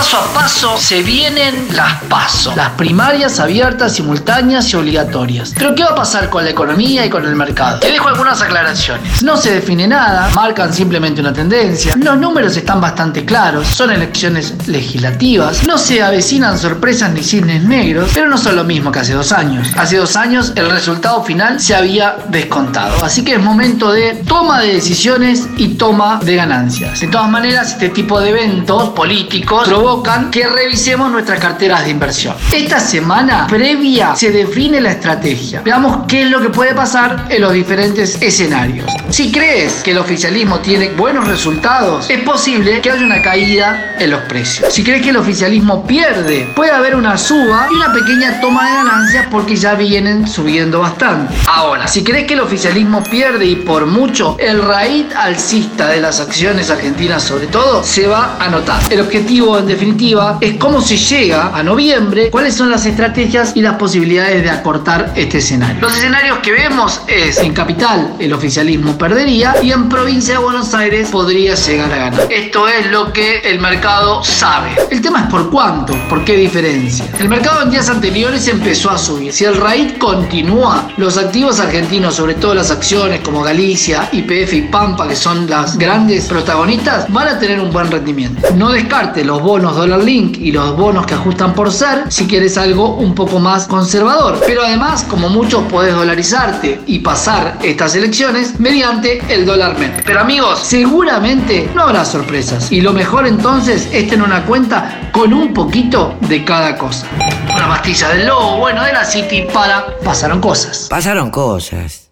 Paso a paso se vienen las pasos. Las primarias abiertas, simultáneas y obligatorias. Pero ¿qué va a pasar con la economía y con el mercado? Te dejo algunas aclaraciones. No se define nada, marcan simplemente una tendencia. Los números están bastante claros, son elecciones legislativas. No se avecinan sorpresas ni cisnes negros, pero no son lo mismo que hace dos años. Hace dos años el resultado final se había descontado. Así que es momento de toma de decisiones y toma de ganancias. De todas maneras, este tipo de eventos políticos provocan que revisemos nuestras carteras de inversión. Esta semana previa se define la estrategia. Veamos qué es lo que puede pasar en los diferentes escenarios. Si crees que el oficialismo tiene buenos resultados, es posible que haya una caída en los precios. Si crees que el oficialismo pierde, puede haber una suba y una pequeña toma de ganancias porque ya vienen subiendo bastante. Ahora, si crees que el oficialismo pierde y por mucho, el raíz alcista de las acciones argentinas sobre todo se va a notar. El objetivo en definitiva es cómo se llega a noviembre, cuáles son las estrategias y las posibilidades de acortar este escenario. Los escenarios que vemos es en capital el oficialismo perdería y en provincia de Buenos Aires podría llegar a ganar. Esto es lo que el mercado sabe. El tema es por cuánto, por qué diferencia. El mercado en días anteriores empezó a subir. Si el RAID continúa, los activos argentinos, sobre todo las acciones como Galicia, IPF y Pampa, que son las grandes protagonistas, van a tener un buen rendimiento. No descarte los bonos Dollar Link y los bonos que ajustan por ser si quieres algo un poco más conservador. Pero además, como muchos podés dolarizarte y pasar estas elecciones mediante el dólar MEP. Pero amigos, seguramente no habrá sorpresas. Y lo mejor entonces es tener una cuenta con un poquito de cada cosa. Una pastilla del lobo, bueno, de la City para pasaron cosas. Pasaron cosas.